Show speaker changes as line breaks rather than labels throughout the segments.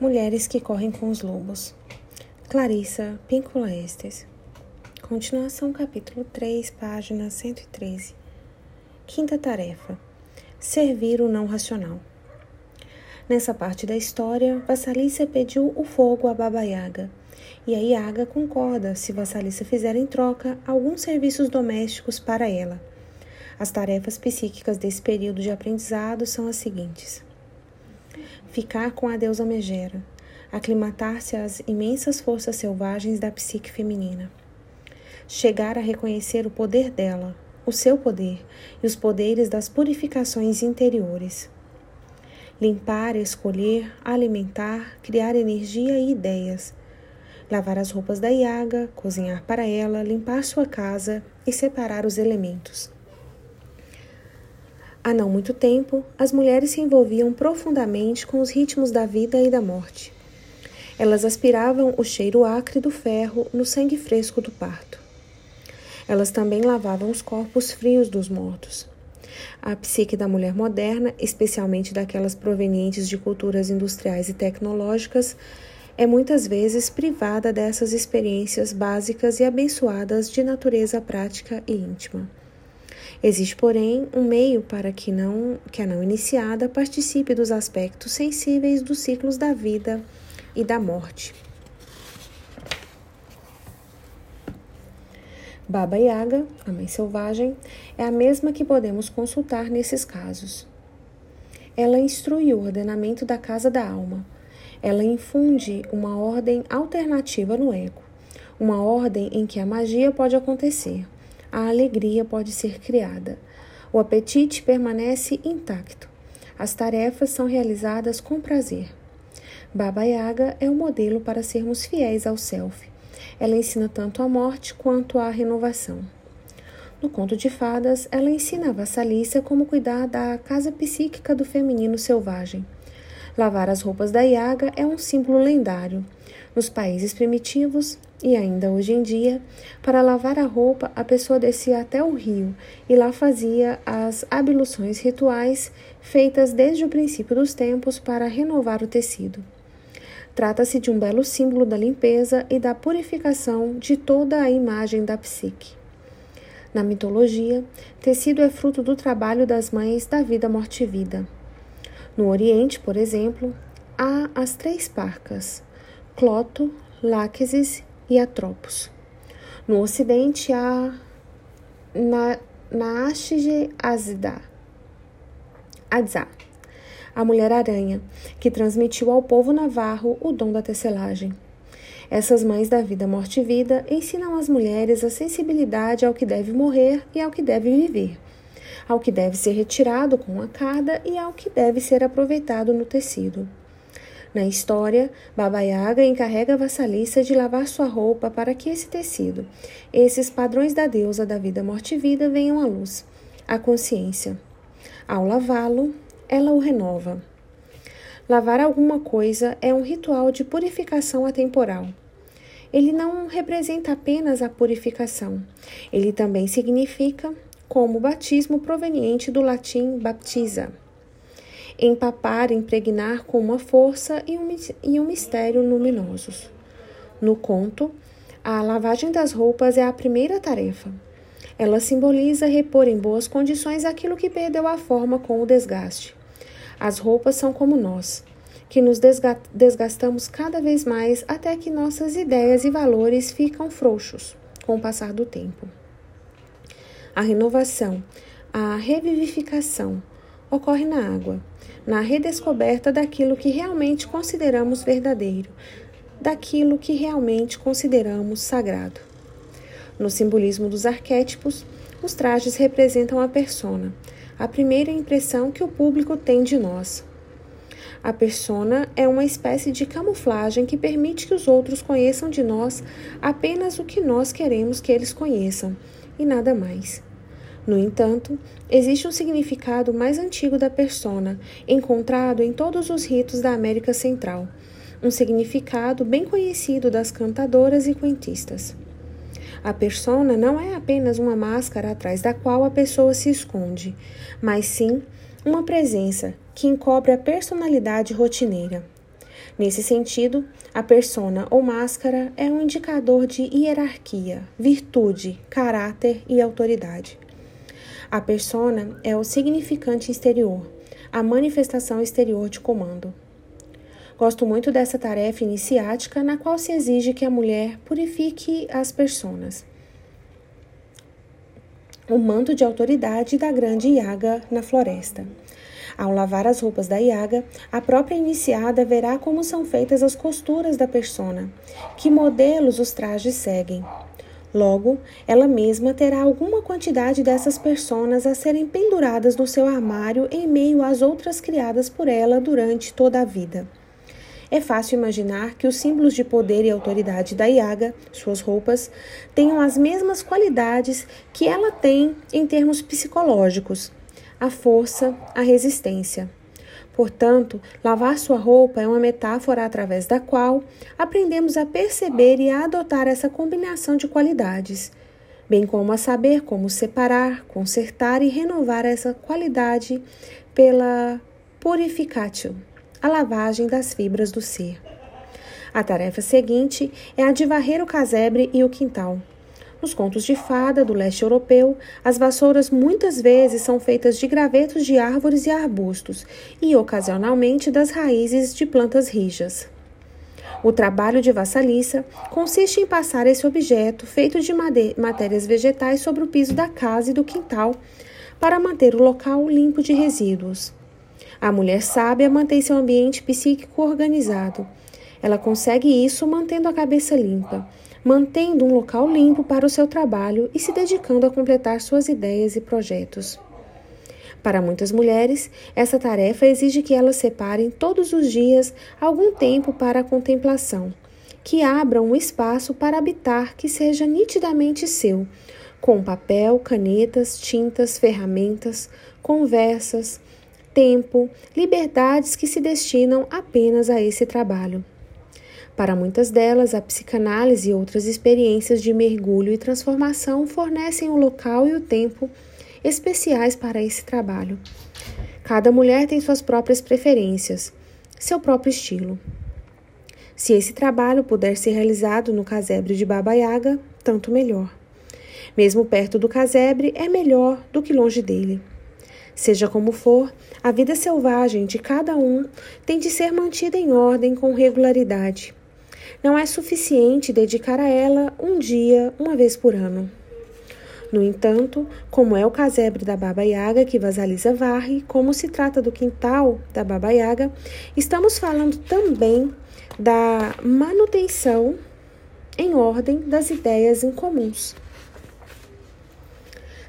Mulheres que correm com os lobos. Clarissa Píncula Estes. Continuação, capítulo 3, página 113. Quinta tarefa: servir o não racional. Nessa parte da história, Vassalissa pediu o fogo a Baba Yaga, e a Yaga concorda se Vassalissa fizer em troca alguns serviços domésticos para ela. As tarefas psíquicas desse período de aprendizado são as seguintes: ficar com a deusa Megera, aclimatar-se às imensas forças selvagens da psique feminina, chegar a reconhecer o poder dela, o seu poder e os poderes das purificações interiores. Limpar, escolher, alimentar, criar energia e ideias. Lavar as roupas da Iaga, cozinhar para ela, limpar sua casa e separar os elementos. Há não muito tempo, as mulheres se envolviam profundamente com os ritmos da vida e da morte. Elas aspiravam o cheiro acre do ferro no sangue fresco do parto. Elas também lavavam os corpos frios dos mortos. A psique da mulher moderna, especialmente daquelas provenientes de culturas industriais e tecnológicas, é muitas vezes privada dessas experiências básicas e abençoadas de natureza prática e íntima. Existe, porém, um meio para que, não, que a não iniciada participe dos aspectos sensíveis dos ciclos da vida e da morte. Baba Yaga, a mãe selvagem, é a mesma que podemos consultar nesses casos. Ela instrui o ordenamento da casa da alma. Ela infunde uma ordem alternativa no ego, uma ordem em que a magia pode acontecer a alegria pode ser criada. O apetite permanece intacto. As tarefas são realizadas com prazer. Baba Yaga é o modelo para sermos fiéis ao self. Ela ensina tanto a morte quanto a renovação. No conto de fadas, ela ensina a vassalícia como cuidar da casa psíquica do feminino selvagem. Lavar as roupas da Yaga é um símbolo lendário. Nos países primitivos, e ainda hoje em dia, para lavar a roupa, a pessoa descia até o rio e lá fazia as abluções rituais feitas desde o princípio dos tempos para renovar o tecido. Trata-se de um belo símbolo da limpeza e da purificação de toda a imagem da psique. Na mitologia, tecido é fruto do trabalho das mães da vida, morte e vida. No Oriente, por exemplo, há as três parcas: Cloto, Láquesis e Atropos. No Ocidente há na, Naashige a mulher-aranha, que transmitiu ao povo navarro o dom da tecelagem. Essas mães da vida, morte e vida ensinam às mulheres a sensibilidade ao que deve morrer e ao que deve viver, ao que deve ser retirado com a cada e ao que deve ser aproveitado no tecido. Na história, Baba Yaga encarrega a vassalissa de lavar sua roupa para que esse tecido, esses padrões da deusa da vida, morte e vida venham à luz, à consciência. Ao lavá-lo, ela o renova. Lavar alguma coisa é um ritual de purificação atemporal. Ele não representa apenas a purificação, ele também significa como batismo proveniente do latim baptiza empapar, impregnar com uma força e um, mistério luminosos. No conto, a lavagem das roupas é a primeira tarefa. Ela simboliza repor em boas condições aquilo que perdeu a forma com o desgaste. As roupas são como nós, que nos desgastamos cada vez mais até que nossas ideias e valores ficam frouxos com o passar do tempo. A renovação, a revivificação ocorre na água, na redescoberta daquilo que realmente consideramos verdadeiro, daquilo que realmente consideramos sagrado. No simbolismo dos arquétipos, os trajes representam a persona, a primeira impressão que o público tem de nós. A persona é uma espécie de camuflagem que permite que os outros conheçam de nós apenas o que nós queremos que eles conheçam e nada mais. No entanto, existe um significado mais antigo da persona, encontrado em todos os ritos da América Central, um significado bem conhecido das cantadoras e cuentistas. A persona não é apenas uma máscara atrás da qual a pessoa se esconde, mas sim uma presença que encobre a personalidade rotineira. Nesse sentido, a persona ou máscara é um indicador de hierarquia, virtude, caráter e autoridade. A persona é o significante exterior, a manifestação exterior de comando. Gosto muito dessa tarefa iniciática na qual se exige que a mulher purifique as personas. O manto de autoridade da grande Iaga na floresta. Ao lavar as roupas da Iaga, a própria iniciada verá como são feitas as costuras da persona, que modelos os trajes seguem. Logo, ela mesma terá alguma quantidade dessas personas a serem penduradas no seu armário em meio às outras criadas por ela durante toda a vida. É fácil imaginar que os símbolos de poder e autoridade da Iaga, suas roupas, tenham as mesmas qualidades que ela tem em termos psicológicos: a força, a resistência. Portanto, lavar sua roupa é uma metáfora através da qual aprendemos a perceber e a adotar essa combinação de qualidades, bem como a saber como separar, consertar e renovar essa qualidade pela purificatio a lavagem das fibras do ser. A tarefa seguinte é a de varrer o casebre e o quintal. Nos contos de fada do leste europeu, as vassouras muitas vezes são feitas de gravetos de árvores e arbustos e, ocasionalmente, das raízes de plantas rijas. O trabalho de vassaliça consiste em passar esse objeto, feito de matérias vegetais, sobre o piso da casa e do quintal, para manter o local limpo de resíduos. A mulher sábia mantém seu ambiente psíquico organizado. Ela consegue isso mantendo a cabeça limpa, mantendo um local limpo para o seu trabalho e se dedicando a completar suas ideias e projetos. Para muitas mulheres, essa tarefa exige que elas separem todos os dias algum tempo para a contemplação, que abram um espaço para habitar que seja nitidamente seu, com papel, canetas, tintas, ferramentas, conversas, tempo, liberdades que se destinam apenas a esse trabalho. Para muitas delas, a psicanálise e outras experiências de mergulho e transformação fornecem o local e o tempo especiais para esse trabalho. Cada mulher tem suas próprias preferências, seu próprio estilo. Se esse trabalho puder ser realizado no casebre de Baba Yaga, tanto melhor. Mesmo perto do casebre, é melhor do que longe dele. Seja como for, a vida selvagem de cada um tem de ser mantida em ordem com regularidade. Não é suficiente dedicar a ela um dia, uma vez por ano. No entanto, como é o casebre da Baba Yaga que Vasalisa varre, como se trata do quintal da Baba Yaga, estamos falando também da manutenção em ordem das ideias incomuns.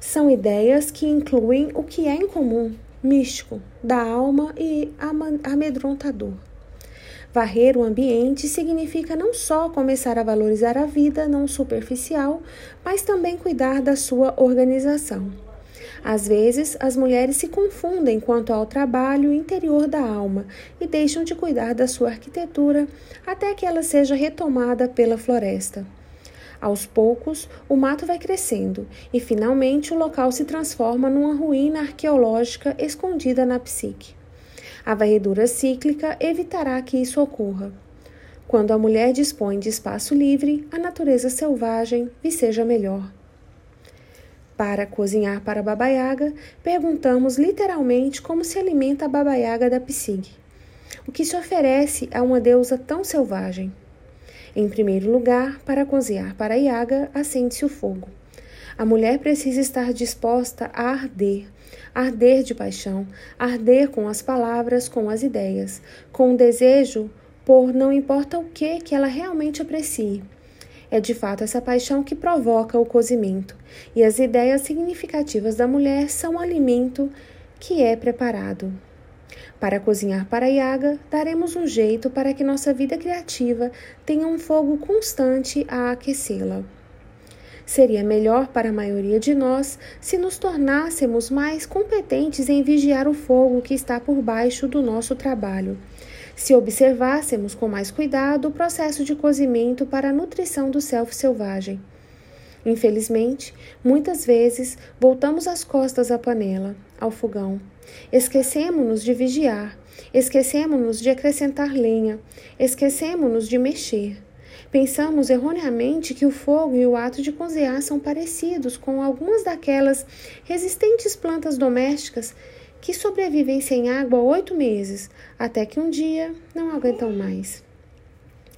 São ideias que incluem o que é incomum, místico, da alma e amedrontador. Varrer o ambiente significa não só começar a valorizar a vida não superficial, mas também cuidar da sua organização. Às vezes, as mulheres se confundem quanto ao trabalho interior da alma e deixam de cuidar da sua arquitetura até que ela seja retomada pela floresta. Aos poucos, o mato vai crescendo e finalmente o local se transforma numa ruína arqueológica escondida na psique. A varredura cíclica evitará que isso ocorra. Quando a mulher dispõe de espaço livre, a natureza selvagem viceja melhor. Para cozinhar para a babaiaga, perguntamos literalmente como se alimenta a babaiaga da psique. O que se oferece a uma deusa tão selvagem? Em primeiro lugar, para cozinhar para a Iaga, acende-se o fogo. A mulher precisa estar disposta a arder, arder de paixão, arder com as palavras, com as ideias, com o desejo por não importa o que que ela realmente aprecie. É de fato essa paixão que provoca o cozimento, e as ideias significativas da mulher são o alimento que é preparado. Para cozinhar para Yaga, daremos um jeito para que nossa vida criativa tenha um fogo constante a aquecê-la. Seria melhor para a maioria de nós se nos tornássemos mais competentes em vigiar o fogo que está por baixo do nosso trabalho, se observássemos com mais cuidado o processo de cozimento para a nutrição do self selvagem. Infelizmente, muitas vezes voltamos as costas à panela, ao fogão. Esquecemos-nos de vigiar, esquecemos-nos de acrescentar lenha, esquecemos-nos de mexer. Pensamos erroneamente que o fogo e o ato de cozinhar são parecidos com algumas daquelas resistentes plantas domésticas que sobrevivem sem água oito meses, até que um dia não aguentam mais.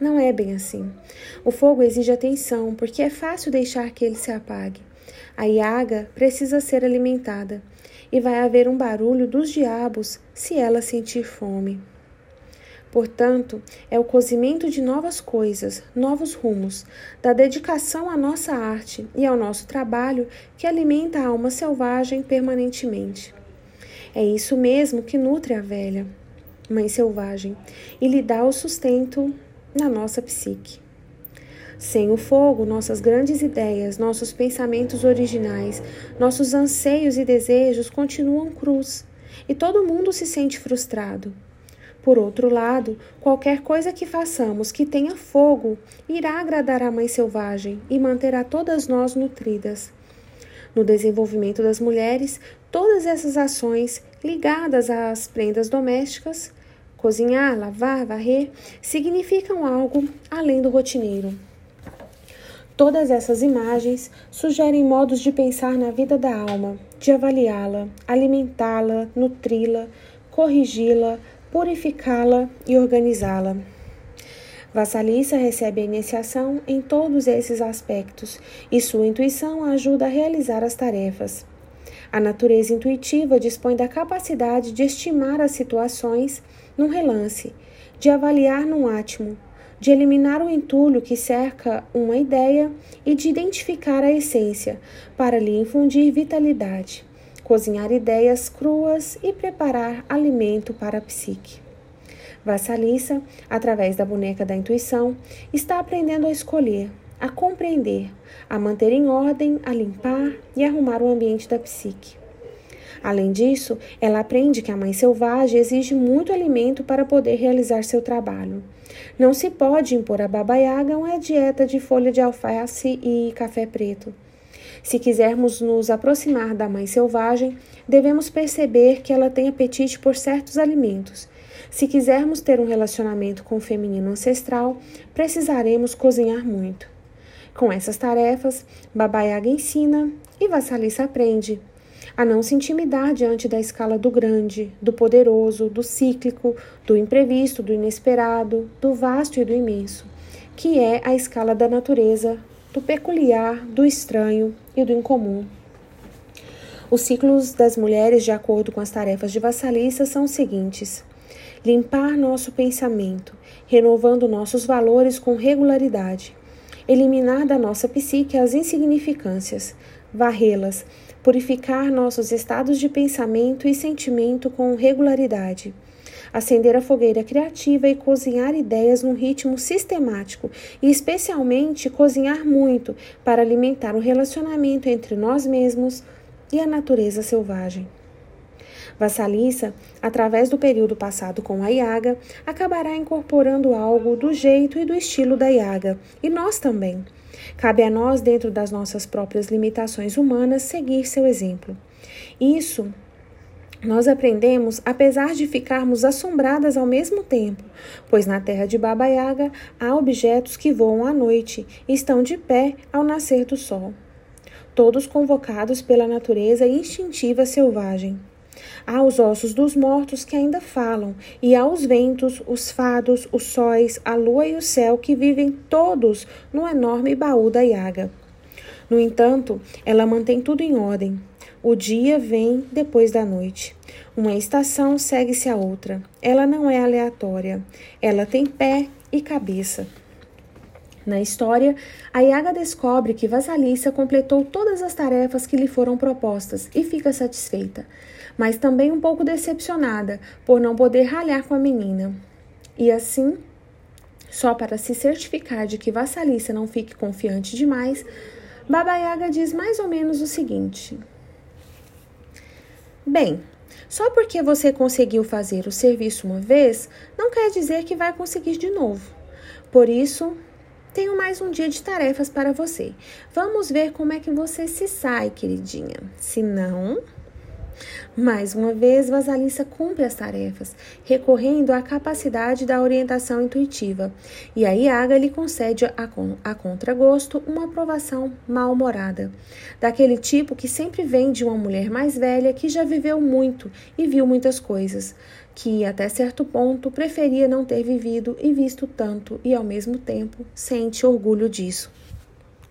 Não é bem assim. O fogo exige atenção, porque é fácil deixar que ele se apague. A iaga precisa ser alimentada, e vai haver um barulho dos diabos se ela sentir fome. Portanto, é o cozimento de novas coisas, novos rumos, da dedicação à nossa arte e ao nosso trabalho que alimenta a alma selvagem permanentemente. É isso mesmo que nutre a velha, mãe selvagem, e lhe dá o sustento na nossa psique. Sem o fogo, nossas grandes ideias, nossos pensamentos originais, nossos anseios e desejos continuam crus e todo mundo se sente frustrado. Por outro lado, qualquer coisa que façamos que tenha fogo irá agradar a mãe selvagem e manterá todas nós nutridas. No desenvolvimento das mulheres, todas essas ações ligadas às prendas domésticas Cozinhar, lavar, varrer significam algo além do rotineiro. Todas essas imagens sugerem modos de pensar na vida da alma, de avaliá-la, alimentá-la, nutri-la, corrigi-la, purificá-la e organizá-la. Vassalissa recebe a iniciação em todos esses aspectos e sua intuição ajuda a realizar as tarefas. A natureza intuitiva dispõe da capacidade de estimar as situações num relance, de avaliar num átimo, de eliminar o entulho que cerca uma ideia e de identificar a essência, para lhe infundir vitalidade, cozinhar ideias cruas e preparar alimento para a psique. Vassalissa, através da boneca da intuição, está aprendendo a escolher, a compreender, a manter em ordem, a limpar e arrumar o ambiente da psique. Além disso, ela aprende que a mãe selvagem exige muito alimento para poder realizar seu trabalho. Não se pode impor a Baba Yaga uma dieta de folha de alface e café preto. Se quisermos nos aproximar da mãe selvagem, devemos perceber que ela tem apetite por certos alimentos. Se quisermos ter um relacionamento com o feminino ancestral, precisaremos cozinhar muito. Com essas tarefas, Baba Yaga ensina e Vassalissa aprende a não se intimidar diante da escala do grande, do poderoso, do cíclico, do imprevisto, do inesperado, do vasto e do imenso, que é a escala da natureza, do peculiar, do estranho e do incomum. Os ciclos das mulheres, de acordo com as tarefas de vassalissa, são os seguintes: limpar nosso pensamento, renovando nossos valores com regularidade, eliminar da nossa psique as insignificâncias, varrê-las, purificar nossos estados de pensamento e sentimento com regularidade, acender a fogueira criativa e cozinhar ideias num ritmo sistemático, e especialmente cozinhar muito para alimentar o relacionamento entre nós mesmos e a natureza selvagem. Vassalissa, através do período passado com a Yaga, acabará incorporando algo do jeito e do estilo da Yaga, e nós também. Cabe a nós, dentro das nossas próprias limitações humanas, seguir seu exemplo. Isso nós aprendemos apesar de ficarmos assombradas ao mesmo tempo, pois na terra de Baba Yaga há objetos que voam à noite e estão de pé ao nascer do sol, todos convocados pela natureza instintiva selvagem. Há os ossos dos mortos que ainda falam, e há os ventos, os fados, os sóis, a lua e o céu que vivem todos no enorme baú da Yaga. No entanto, ela mantém tudo em ordem. O dia vem depois da noite. Uma estação segue-se a outra. Ela não é aleatória. Ela tem pé e cabeça. Na história, a Yaga descobre que Vasalissa completou todas as tarefas que lhe foram propostas e fica satisfeita mas também um pouco decepcionada por não poder ralhar com a menina. E assim, só para se certificar de que Vassalissa não fique confiante demais, Baba Yaga diz mais ou menos o seguinte: Bem, só porque você conseguiu fazer o serviço uma vez, não quer dizer que vai conseguir de novo. Por isso, tenho mais um dia de tarefas para você. Vamos ver como é que você se sai, queridinha. Se não, mais uma vez, Vasalissa cumpre as tarefas, recorrendo à capacidade da orientação intuitiva, e a Iaga lhe concede a, a contragosto uma aprovação mal-humorada, daquele tipo que sempre vem de uma mulher mais velha que já viveu muito e viu muitas coisas, que até certo ponto preferia não ter vivido e visto tanto e ao mesmo tempo sente orgulho disso.